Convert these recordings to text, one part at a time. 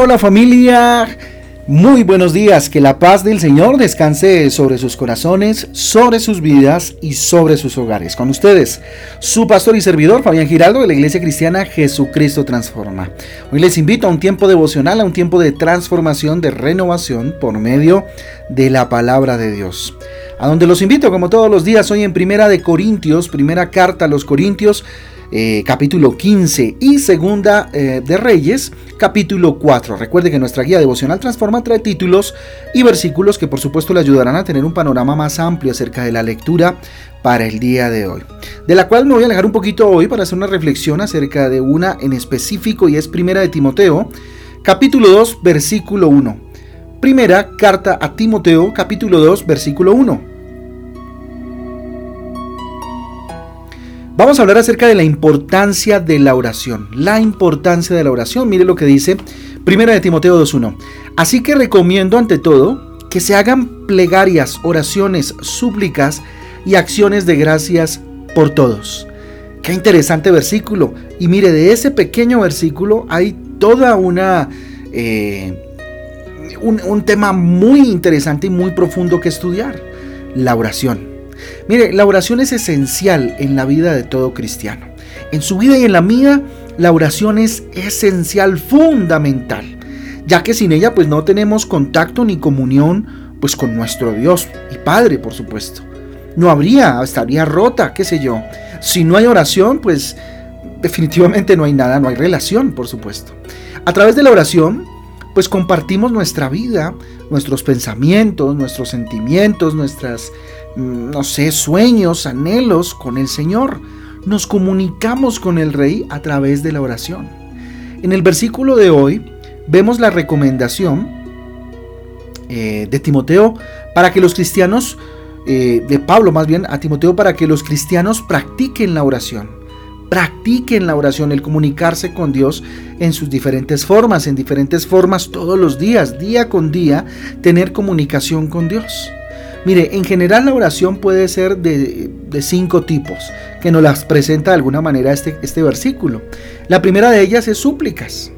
Hola, familia. Muy buenos días, que la paz del Señor descanse sobre sus corazones, sobre sus vidas y sobre sus hogares. Con ustedes, su pastor y servidor Fabián Giraldo de la Iglesia Cristiana Jesucristo Transforma. Hoy les invito a un tiempo devocional, a un tiempo de transformación, de renovación por medio de la palabra de Dios. A donde los invito como todos los días hoy en Primera de Corintios, primera carta a los Corintios, eh, capítulo 15 y segunda eh, de Reyes, capítulo 4. Recuerde que nuestra guía devocional Transforma trae títulos y versículos que por supuesto le ayudarán a tener un panorama más amplio acerca de la lectura para el día de hoy. De la cual me voy a alejar un poquito hoy para hacer una reflexión acerca de una en específico y es primera de Timoteo, capítulo 2, versículo 1. Primera carta a Timoteo, capítulo 2, versículo 1. Vamos a hablar acerca de la importancia de la oración. La importancia de la oración. Mire lo que dice Primera de Timoteo 2.1. Así que recomiendo ante todo que se hagan plegarias, oraciones, súplicas y acciones de gracias por todos. Qué interesante versículo. Y mire, de ese pequeño versículo hay toda una... Eh, un, un tema muy interesante y muy profundo que estudiar. La oración. Mire, la oración es esencial en la vida de todo cristiano. En su vida y en la mía, la oración es esencial, fundamental, ya que sin ella pues no tenemos contacto ni comunión pues con nuestro Dios y Padre, por supuesto. No habría, estaría rota, qué sé yo. Si no hay oración, pues definitivamente no hay nada, no hay relación, por supuesto. A través de la oración, pues compartimos nuestra vida, nuestros pensamientos, nuestros sentimientos, nuestras no sé, sueños, anhelos con el Señor. Nos comunicamos con el Rey a través de la oración. En el versículo de hoy vemos la recomendación eh, de Timoteo para que los cristianos, eh, de Pablo más bien, a Timoteo para que los cristianos practiquen la oración. Practiquen la oración, el comunicarse con Dios en sus diferentes formas, en diferentes formas todos los días, día con día, tener comunicación con Dios. Mire, en general la oración puede ser de, cinco tipos, que nos las presenta de alguna manera este, este versículo. La primera de ellas es súplicas,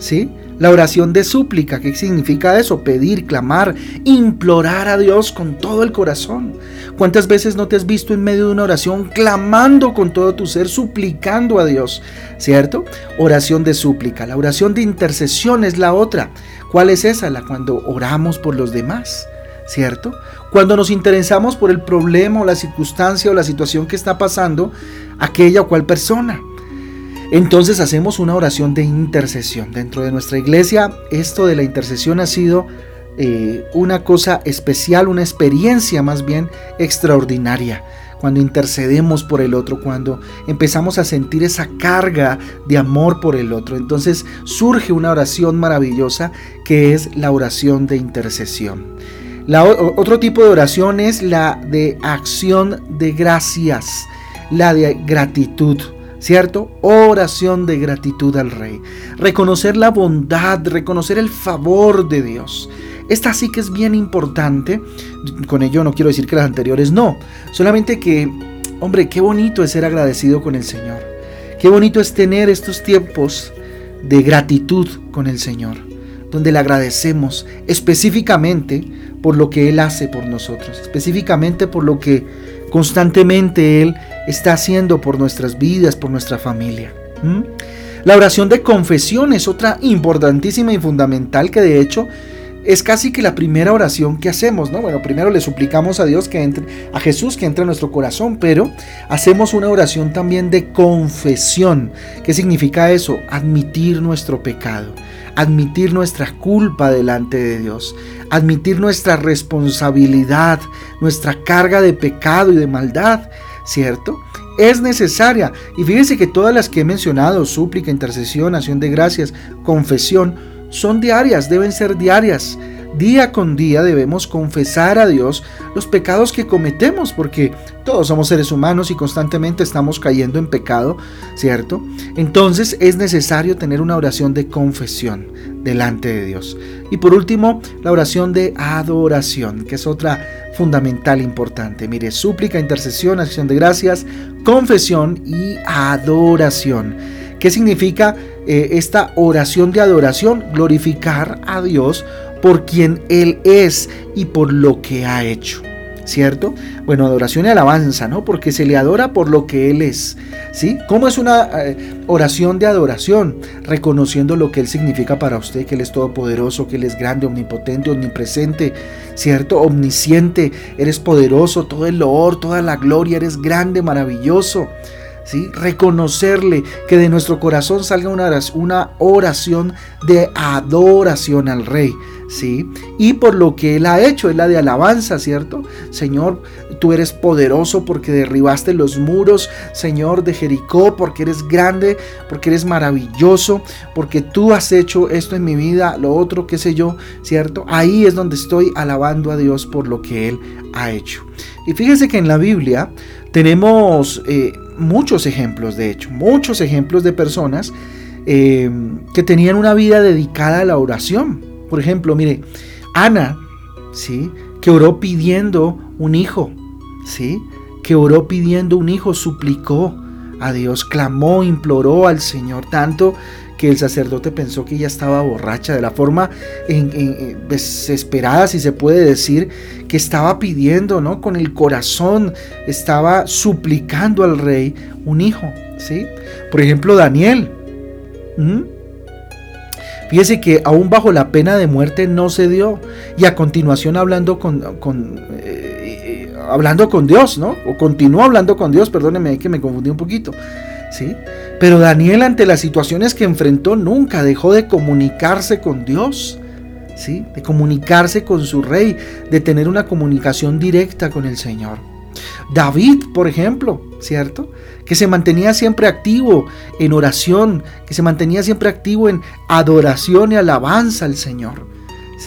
¿sí? La oración de súplica, ¿qué significa eso? Pedir, clamar, implorar a Dios con todo el corazón. ¿Cuántas veces no te has visto en medio de una oración clamando con todo tu ser, suplicando a Dios? ¿Cierto? Oración de súplica. La oración de intercesión es la otra. ¿Cuál es esa? La cuando oramos por los demás. ¿Cierto? Cuando nos interesamos por el problema o la circunstancia o la situación que está pasando aquella o cual persona. Entonces hacemos una oración de intercesión. Dentro de nuestra iglesia, esto de la intercesión ha sido eh, una cosa especial, una experiencia más bien extraordinaria. Cuando intercedemos por el otro, cuando empezamos a sentir esa carga de amor por el otro. Entonces surge una oración maravillosa que es la oración de intercesión otro tipo de oración es la de acción de gracias, la de gratitud. ¿Cierto? Oración de gratitud al Rey. Reconocer la bondad, reconocer el favor de Dios. Esta sí que es bien importante. Con ello no quiero decir que las anteriores no. Solamente que, hombre, qué bonito es ser agradecido con el Señor. Qué bonito es tener estos tiempos de gratitud con el Señor. Donde le agradecemos específicamente por lo que Él hace por nosotros, específicamente por lo que constantemente Él está haciendo por nuestras vidas, por nuestra familia. La oración de confesión es otra importantísima y fundamental que de hecho es casi que la primera oración que hacemos, ¿no? Bueno, primero le suplicamos a Dios que entre, a Jesús que entre en nuestro corazón, pero hacemos una oración también de confesión. ¿Qué significa eso? Admitir nuestro pecado admitir nuestra culpa delante de Dios, admitir nuestra responsabilidad, nuestra carga de pecado y de maldad, ¿cierto? Es necesaria. Y fíjense que todas las que he mencionado, súplica, intercesión, acción de gracias, confesión, son diarias, deben ser diarias. Día con día debemos confesar a Dios los pecados que cometemos, porque todos somos seres humanos y constantemente estamos cayendo en pecado, ¿cierto? Entonces es necesario tener una oración de confesión delante de Dios. Y por último, la oración de adoración, que es otra fundamental importante. Mire, súplica, intercesión, acción de gracias, confesión y adoración ¿Qué significa eh, esta oración de adoración? Glorificar a Dios por quien Él es y por lo que ha hecho. ¿cierto? Bueno, adoración y alabanza, ¿no? Porque se le adora por lo que Él es, ¿sí? ¿Cómo es una eh, oración de adoración? Reconociendo lo que Él significa para usted, que Él es todopoderoso, que Él es grande, omnipotente, omnipresente, ¿cierto? Omnisciente, eres poderoso, todo el loor, toda la gloria, eres grande, maravilloso. ¿Sí? Reconocerle que de nuestro corazón salga una oración de adoración al Rey. ¿sí? Y por lo que Él ha hecho, es la de alabanza, ¿cierto? Señor, tú eres poderoso porque derribaste los muros, Señor, de Jericó, porque eres grande, porque eres maravilloso, porque tú has hecho esto en mi vida, lo otro, qué sé yo, ¿cierto? Ahí es donde estoy alabando a Dios por lo que Él ha hecho. Y fíjense que en la Biblia tenemos eh, muchos ejemplos, de hecho, muchos ejemplos de personas eh, que tenían una vida dedicada a la oración. Por ejemplo, mire, Ana, ¿sí? Que oró pidiendo un hijo, ¿sí? Que oró pidiendo un hijo, suplicó a Dios, clamó, imploró al Señor, tanto que el sacerdote pensó que ella estaba borracha, de la forma desesperada, si se puede decir, que estaba pidiendo, ¿no? Con el corazón, estaba suplicando al rey un hijo, ¿sí? Por ejemplo, Daniel. Fíjese que aún bajo la pena de muerte no se dio. Y a continuación hablando con, eh, eh, hablando con Dios, ¿no? O continuó hablando con Dios, perdóneme que me confundí un poquito. Pero Daniel ante las situaciones que enfrentó nunca dejó de comunicarse con Dios. ¿Sí? De comunicarse con su rey, de tener una comunicación directa con el Señor. David, por ejemplo, ¿cierto? Que se mantenía siempre activo en oración, que se mantenía siempre activo en adoración y alabanza al Señor.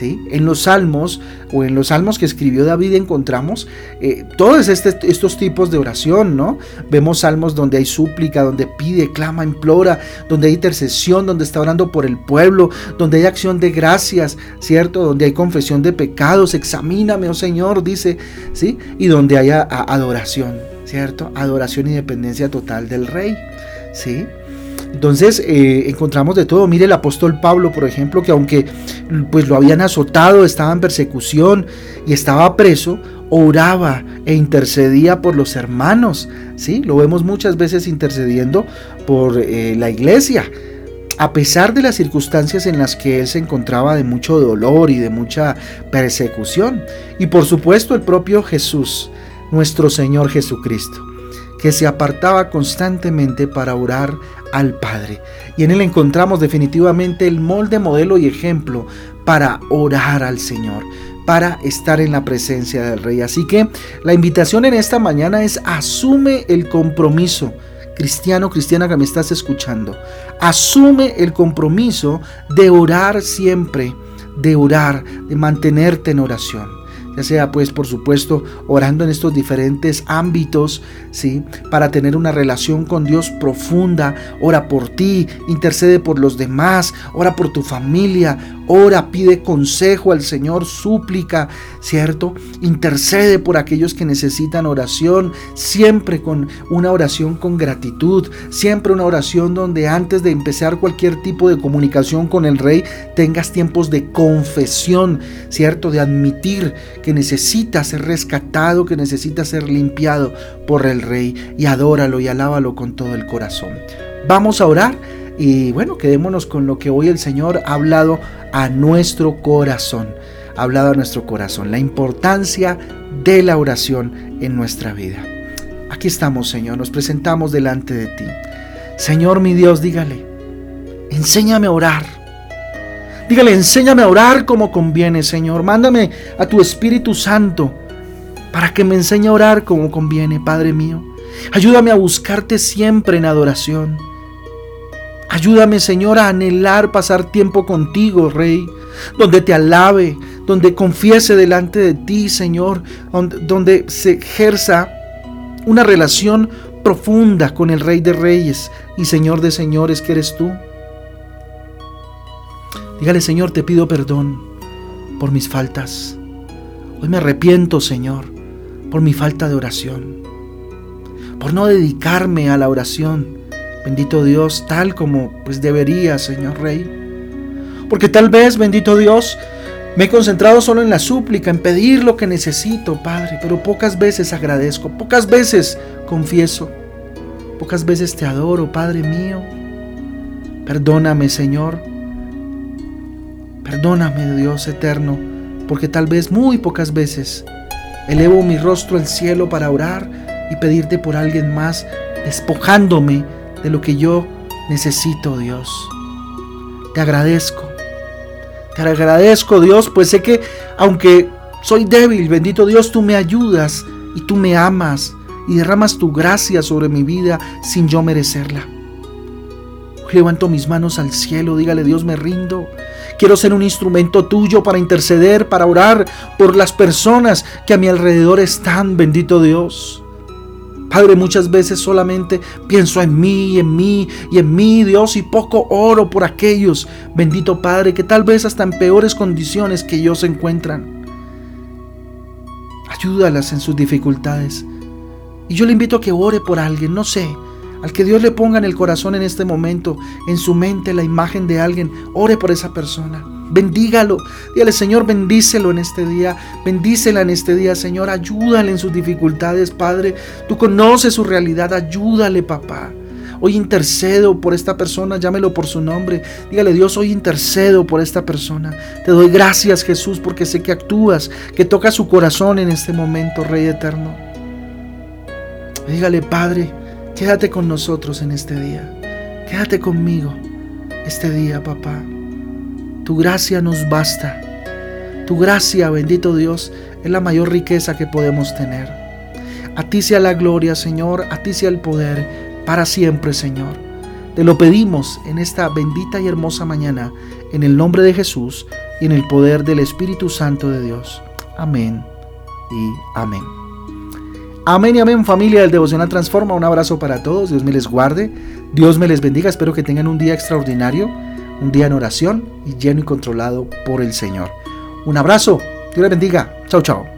En los salmos o en los salmos que escribió David encontramos eh, todos este, estos tipos de oración, ¿no? Vemos salmos donde hay súplica, donde pide, clama, implora, donde hay intercesión, donde está orando por el pueblo, donde hay acción de gracias, ¿cierto? Donde hay confesión de pecados, examíname, oh Señor, dice, ¿sí? Y donde haya adoración, ¿cierto? Adoración y dependencia total del Rey, ¿sí? Entonces eh, encontramos de todo. Mire el apóstol Pablo, por ejemplo, que aunque pues lo habían azotado, estaba en persecución y estaba preso, oraba e intercedía por los hermanos. ¿sí? Lo vemos muchas veces intercediendo por eh, la iglesia. A pesar de las circunstancias en las que él se encontraba de mucho dolor y de mucha persecución. Y por supuesto el propio Jesús, nuestro Señor Jesucristo que se apartaba constantemente para orar al Padre. Y en él encontramos definitivamente el molde, modelo y ejemplo para orar al Señor, para estar en la presencia del Rey. Así que la invitación en esta mañana es asume el compromiso. Cristiano, cristiana que me estás escuchando, asume el compromiso de orar siempre, de orar, de mantenerte en oración ya sea pues por supuesto orando en estos diferentes ámbitos, ¿sí? Para tener una relación con Dios profunda, ora por ti, intercede por los demás, ora por tu familia, ora, pide consejo al Señor, súplica, ¿cierto? Intercede por aquellos que necesitan oración, siempre con una oración con gratitud, siempre una oración donde antes de empezar cualquier tipo de comunicación con el Rey tengas tiempos de confesión, ¿cierto? De admitir que necesita ser rescatado, que necesita ser limpiado por el Rey y adóralo y alábalo con todo el corazón. Vamos a orar y bueno, quedémonos con lo que hoy el Señor ha hablado a nuestro corazón. Ha hablado a nuestro corazón. La importancia de la oración en nuestra vida. Aquí estamos, Señor. Nos presentamos delante de ti. Señor mi Dios, dígale. Enséñame a orar. Dígale, enséñame a orar como conviene, Señor. Mándame a tu Espíritu Santo para que me enseñe a orar como conviene, Padre mío. Ayúdame a buscarte siempre en adoración. Ayúdame, Señor, a anhelar pasar tiempo contigo, Rey, donde te alabe, donde confiese delante de ti, Señor, donde se ejerza una relación profunda con el Rey de Reyes y Señor de Señores que eres tú. Dígale, Señor, te pido perdón por mis faltas. Hoy me arrepiento, Señor, por mi falta de oración, por no dedicarme a la oración bendito Dios, tal como pues debería, Señor Rey. Porque tal vez, bendito Dios, me he concentrado solo en la súplica, en pedir lo que necesito, Padre, pero pocas veces agradezco, pocas veces confieso, pocas veces te adoro, Padre mío. Perdóname, Señor. Perdóname, Dios eterno, porque tal vez muy pocas veces elevo mi rostro al cielo para orar y pedirte por alguien más, despojándome de lo que yo necesito, Dios. Te agradezco. Te agradezco, Dios, pues sé que aunque soy débil, bendito Dios, tú me ayudas y tú me amas y derramas tu gracia sobre mi vida sin yo merecerla. Levanto mis manos al cielo, dígale Dios, me rindo. Quiero ser un instrumento tuyo para interceder, para orar por las personas que a mi alrededor están, bendito Dios. Padre, muchas veces solamente pienso en mí, en mí y en mí, Dios, y poco oro por aquellos, bendito Padre, que tal vez hasta en peores condiciones que ellos se encuentran. Ayúdalas en sus dificultades. Y yo le invito a que ore por alguien, no sé, al que Dios le ponga en el corazón en este momento, en su mente, la imagen de alguien, ore por esa persona. Bendígalo. Dígale, Señor, bendícelo en este día. Bendícela en este día, Señor. Ayúdale en sus dificultades, Padre. Tú conoces su realidad. Ayúdale, papá. Hoy intercedo por esta persona, llámelo por su nombre. Dígale, Dios, hoy intercedo por esta persona. Te doy gracias, Jesús, porque sé que actúas, que tocas su corazón en este momento, Rey eterno. Dígale, Padre, quédate con nosotros en este día. Quédate conmigo este día, papá. Tu gracia nos basta. Tu gracia, bendito Dios, es la mayor riqueza que podemos tener. A ti sea la gloria, Señor, a ti sea el poder, para siempre, Señor. Te lo pedimos en esta bendita y hermosa mañana, en el nombre de Jesús y en el poder del Espíritu Santo de Dios. Amén y amén. Amén y amén familia del Devocional Transforma. Un abrazo para todos. Dios me les guarde. Dios me les bendiga. Espero que tengan un día extraordinario un día en oración y lleno y controlado por el Señor. Un abrazo, Dios les bendiga. Chao, chao.